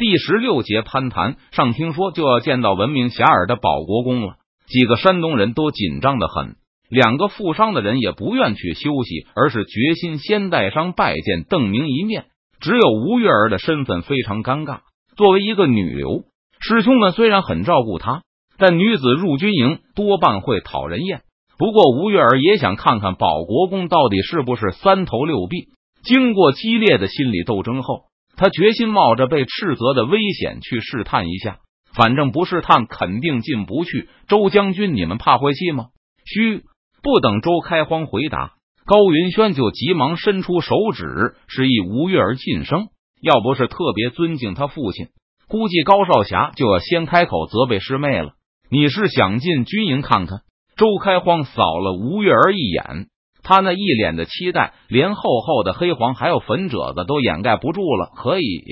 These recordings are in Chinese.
第十六节攀谈上，听说就要见到闻名遐迩的保国公了，几个山东人都紧张的很。两个负伤的人也不愿去休息，而是决心先带伤拜见邓明一面。只有吴月儿的身份非常尴尬，作为一个女流，师兄们虽然很照顾她，但女子入军营多半会讨人厌。不过吴月儿也想看看保国公到底是不是三头六臂。经过激烈的心理斗争后。他决心冒着被斥责的危险去试探一下，反正不试探肯定进不去。周将军，你们怕晦气吗？嘘！不等周开荒回答，高云轩就急忙伸出手指示意吴月儿晋升。要不是特别尊敬他父亲，估计高少侠就要先开口责备师妹了。你是想进军营看看？周开荒扫了吴月儿一眼。他那一脸的期待，连厚厚的黑黄还有粉褶子都掩盖不住了。可以，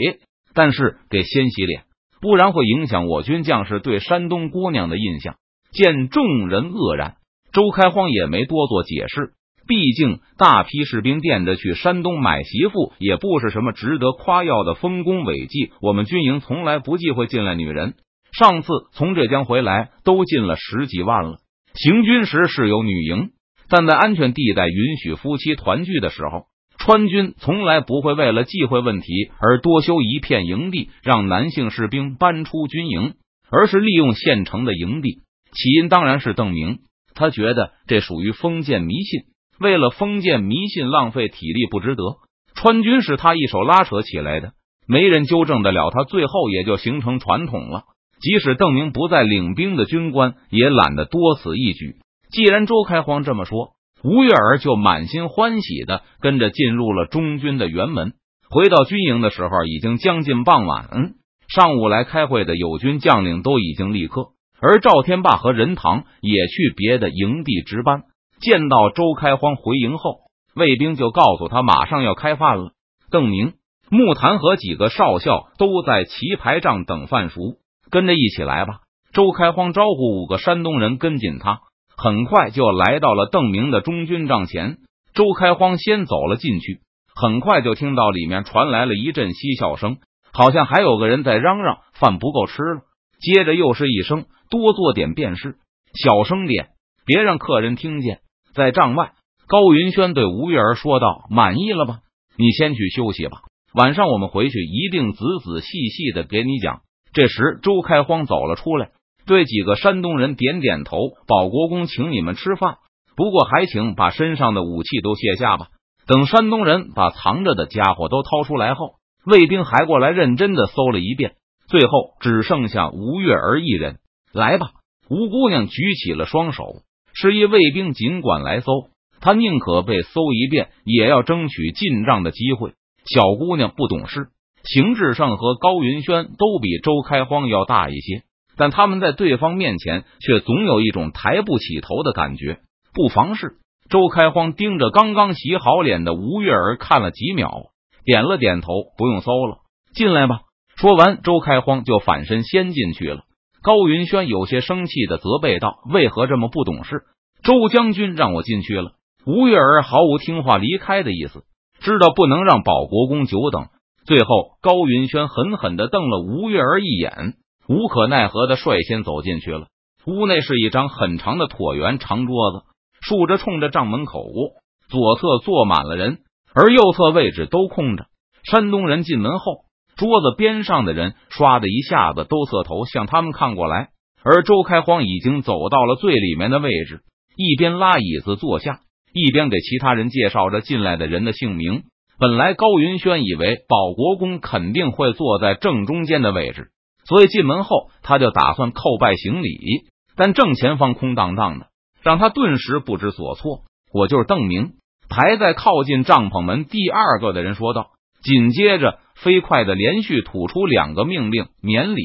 但是得先洗脸，不然会影响我军将士对山东姑娘的印象。见众人愕然，周开荒也没多做解释。毕竟大批士兵惦着去山东买媳妇，也不是什么值得夸耀的丰功伟绩。我们军营从来不忌讳进来女人，上次从浙江回来都进了十几万了。行军时是有女营。但在安全地带允许夫妻团聚的时候，川军从来不会为了忌讳问题而多修一片营地让男性士兵搬出军营，而是利用现成的营地。起因当然是邓明，他觉得这属于封建迷信，为了封建迷信浪费体力不值得。川军是他一手拉扯起来的，没人纠正得了他，最后也就形成传统了。即使邓明不再领兵的军官，也懒得多此一举。既然周开荒这么说，吴月儿就满心欢喜的跟着进入了中军的辕门。回到军营的时候，已经将近傍晚。嗯，上午来开会的友军将领都已经立刻，而赵天霸和任堂也去别的营地值班。见到周开荒回营后，卫兵就告诉他马上要开饭了。邓明、木坛和几个少校都在棋牌帐等饭熟，跟着一起来吧。周开荒招呼五个山东人跟紧他。很快就来到了邓明的中军帐前，周开荒先走了进去。很快就听到里面传来了一阵嬉笑声，好像还有个人在嚷嚷饭不够吃了。接着又是一声多做点便是，小声点，别让客人听见。在帐外，高云轩对吴月儿说道：“满意了吧？你先去休息吧，晚上我们回去一定仔仔细细的给你讲。”这时，周开荒走了出来。对几个山东人点点头，保国公请你们吃饭，不过还请把身上的武器都卸下吧。等山东人把藏着的家伙都掏出来后，卫兵还过来认真的搜了一遍，最后只剩下吴月儿一人。来吧，吴姑娘举起了双手，示意卫兵尽管来搜，她宁可被搜一遍，也要争取进账的机会。小姑娘不懂事，邢志胜和高云轩都比周开荒要大一些。但他们在对方面前却总有一种抬不起头的感觉。不妨事，周开荒盯着刚刚洗好脸的吴月儿看了几秒，点了点头：“不用搜了，进来吧。”说完，周开荒就反身先进去了。高云轩有些生气的责备道：“为何这么不懂事？周将军让我进去了。”吴月儿毫无听话离开的意思，知道不能让保国公久等。最后，高云轩狠狠的瞪了吴月儿一眼。无可奈何的率先走进去了。屋内是一张很长的椭圆长桌子，竖着冲着帐门口，左侧坐满了人，而右侧位置都空着。山东人进门后，桌子边上的人唰的一下子都侧头向他们看过来，而周开荒已经走到了最里面的位置，一边拉椅子坐下，一边给其他人介绍着进来的人的姓名。本来高云轩以为保国公肯定会坐在正中间的位置。所以进门后，他就打算叩拜行礼，但正前方空荡荡的，让他顿时不知所措。我就是邓明，排在靠近帐篷门第二个的人说道。紧接着，飞快的连续吐出两个命令：免礼，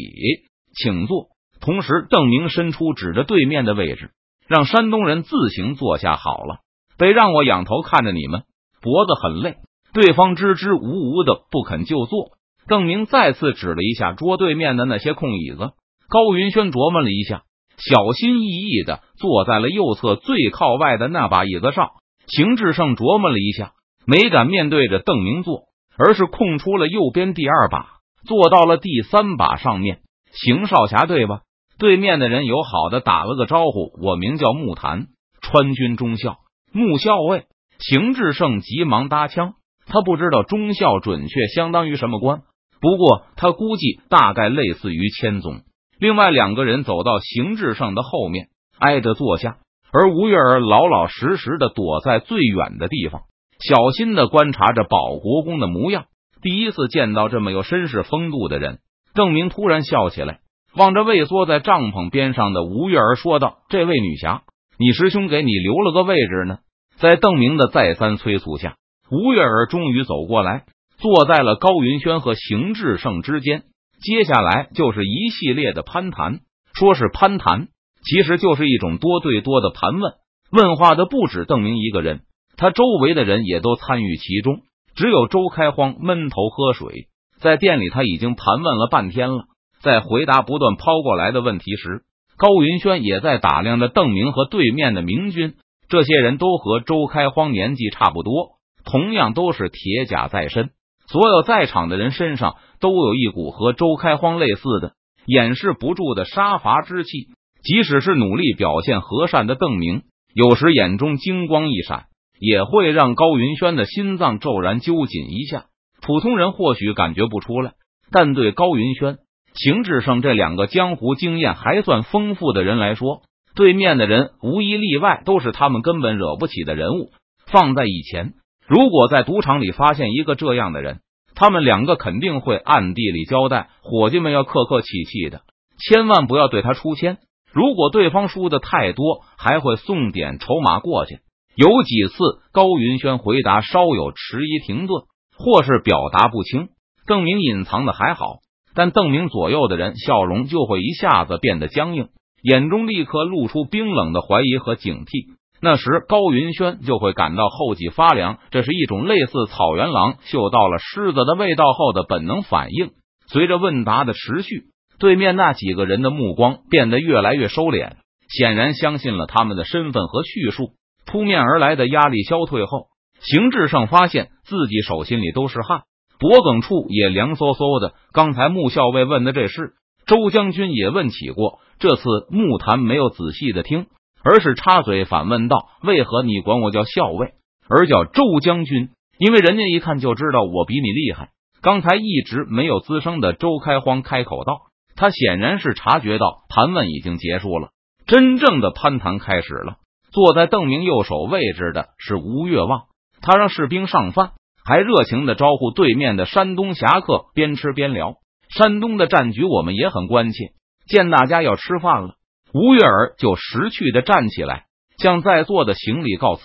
请坐。同时，邓明伸出指着对面的位置，让山东人自行坐下好了。得让我仰头看着你们，脖子很累。对方支支吾吾的不肯就坐。邓明再次指了一下桌对面的那些空椅子，高云轩琢磨了一下，小心翼翼的坐在了右侧最靠外的那把椅子上。邢志胜琢磨了一下，没敢面对着邓明坐，而是空出了右边第二把，坐到了第三把上面。邢少侠，对吧？对面的人友好的打了个招呼，我名叫木檀，川军中校，穆校尉。邢志胜急忙搭腔，他不知道中校准确相当于什么官，不过他估计大概类似于千总。另外两个人走到邢志胜的后面，挨着坐下，而吴月儿老老实实的躲在最远的地方，小心的观察着保国公的模样。第一次见到这么有绅士风度的人。邓明突然笑起来，望着畏缩在帐篷边上的吴月儿说道：“这位女侠，你师兄给你留了个位置呢。”在邓明的再三催促下，吴月儿终于走过来，坐在了高云轩和邢志胜之间。接下来就是一系列的攀谈，说是攀谈，其实就是一种多对多的盘问。问话的不止邓明一个人，他周围的人也都参与其中。只有周开荒闷头喝水。在店里，他已经盘问了半天了。在回答不断抛过来的问题时，高云轩也在打量着邓明和对面的明军。这些人都和周开荒年纪差不多，同样都是铁甲在身。所有在场的人身上都有一股和周开荒类似的、掩饰不住的杀伐之气。即使是努力表现和善的邓明，有时眼中金光一闪，也会让高云轩的心脏骤然揪紧一下。普通人或许感觉不出来，但对高云轩、邢志胜这两个江湖经验还算丰富的人来说，对面的人无一例外都是他们根本惹不起的人物。放在以前，如果在赌场里发现一个这样的人，他们两个肯定会暗地里交代伙计们要客客气气的，千万不要对他出千。如果对方输的太多，还会送点筹码过去。有几次，高云轩回答稍有迟疑，停顿。或是表达不清，邓明隐藏的还好，但邓明左右的人笑容就会一下子变得僵硬，眼中立刻露出冰冷的怀疑和警惕。那时高云轩就会感到后脊发凉，这是一种类似草原狼嗅到了狮子的味道后的本能反应。随着问答的持续，对面那几个人的目光变得越来越收敛，显然相信了他们的身份和叙述。扑面而来的压力消退后。邢志胜发现自己手心里都是汗，脖颈处也凉飕飕的。刚才穆校尉问的这事，周将军也问起过。这次穆谈没有仔细的听，而是插嘴反问道：“为何你管我叫校尉，而叫周将军？因为人家一看就知道我比你厉害。”刚才一直没有滋声的周开荒开口道：“他显然是察觉到盘问已经结束了，真正的攀谈开始了。”坐在邓明右手位置的是吴越望。他让士兵上饭，还热情的招呼对面的山东侠客，边吃边聊。山东的战局我们也很关切。见大家要吃饭了，吴月儿就识趣的站起来，向在座的行礼告辞。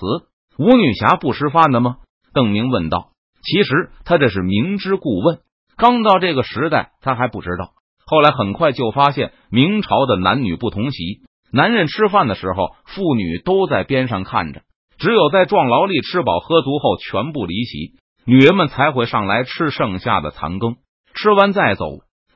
吴女侠不吃饭的吗？邓明问道。其实他这是明知故问。刚到这个时代，他还不知道。后来很快就发现，明朝的男女不同席，男人吃饭的时候，妇女都在边上看着。只有在壮劳力、吃饱喝足后，全部离席，女人们才会上来吃剩下的残羹，吃完再走。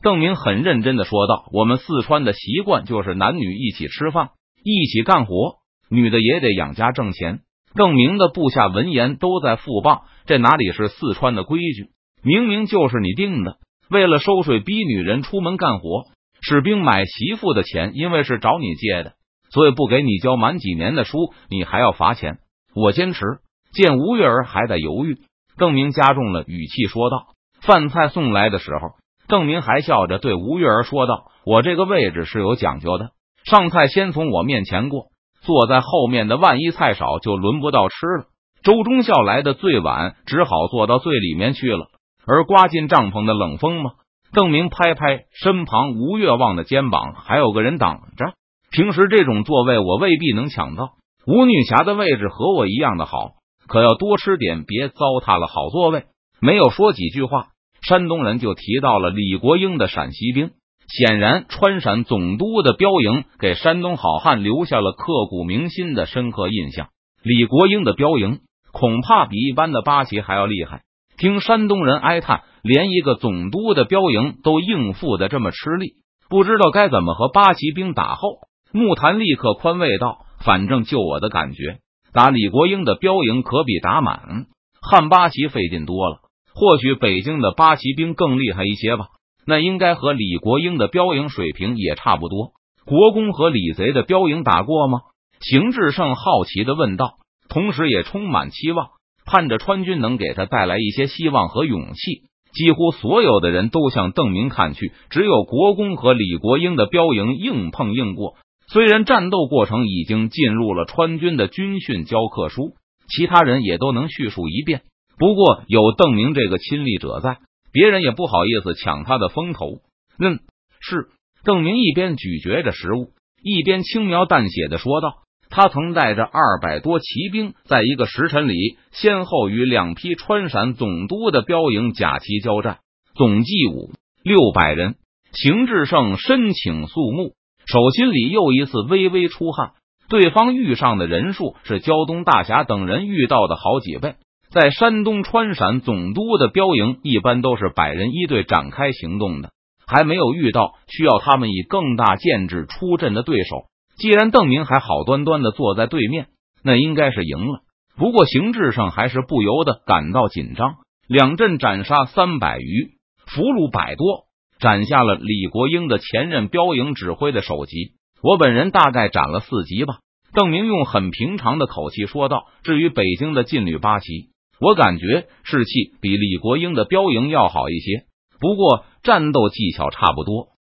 邓明很认真的说道：“我们四川的习惯就是男女一起吃饭，一起干活，女的也得养家挣钱。”邓明的部下闻言都在附棒：“这哪里是四川的规矩？明明就是你定的！为了收税，逼女人出门干活，士兵买媳妇的钱，因为是找你借的，所以不给你交满几年的书，你还要罚钱。”我坚持。见吴月儿还在犹豫，邓明加重了语气说道：“饭菜送来的时候，邓明还笑着对吴月儿说道：‘我这个位置是有讲究的，上菜先从我面前过，坐在后面的，万一菜少就轮不到吃了。’周忠孝来的最晚，只好坐到最里面去了。而刮进帐篷的冷风吗？邓明拍拍身旁吴月望的肩膀，还有个人挡着。平时这种座位我未必能抢到。”吴女侠的位置和我一样的好，可要多吃点，别糟蹋了好座位。没有说几句话，山东人就提到了李国英的陕西兵。显然，川陕总督的标营给山东好汉留下了刻骨铭心的深刻印象。李国英的标营恐怕比一般的八旗还要厉害。听山东人哀叹，连一个总督的标营都应付的这么吃力，不知道该怎么和八旗兵打。后，木坛立刻宽慰道。反正就我的感觉，打李国英的标营可比打满汉八旗费劲多了。或许北京的八旗兵更厉害一些吧。那应该和李国英的标营水平也差不多。国公和李贼的标营打过吗？邢志胜好奇的问道，同时也充满期望，盼着川军能给他带来一些希望和勇气。几乎所有的人都向邓明看去，只有国公和李国英的标营硬碰硬过。虽然战斗过程已经进入了川军的军训教科书，其他人也都能叙述一遍。不过有邓明这个亲历者在，别人也不好意思抢他的风头。嗯，是邓明一边咀嚼着食物，一边轻描淡写的说道。他曾带着二百多骑兵，在一个时辰里，先后与两批川陕总督的标营假期交战，总计五六百人。邢志胜申请肃穆，手心里又一次微微出汗。对方遇上的人数是胶东大侠等人遇到的好几倍。在山东川陕总督的标营，一般都是百人一队展开行动的，还没有遇到需要他们以更大建制出阵的对手。既然邓明还好端端的坐在对面，那应该是赢了。不过邢志胜还是不由得感到紧张。两阵斩杀三百余，俘虏百多，斩下了李国英的前任标营指挥的首级。我本人大概斩了四级吧。邓明用很平常的口气说道。至于北京的劲旅八旗，我感觉士气比李国英的标营要好一些，不过战斗技巧差不多。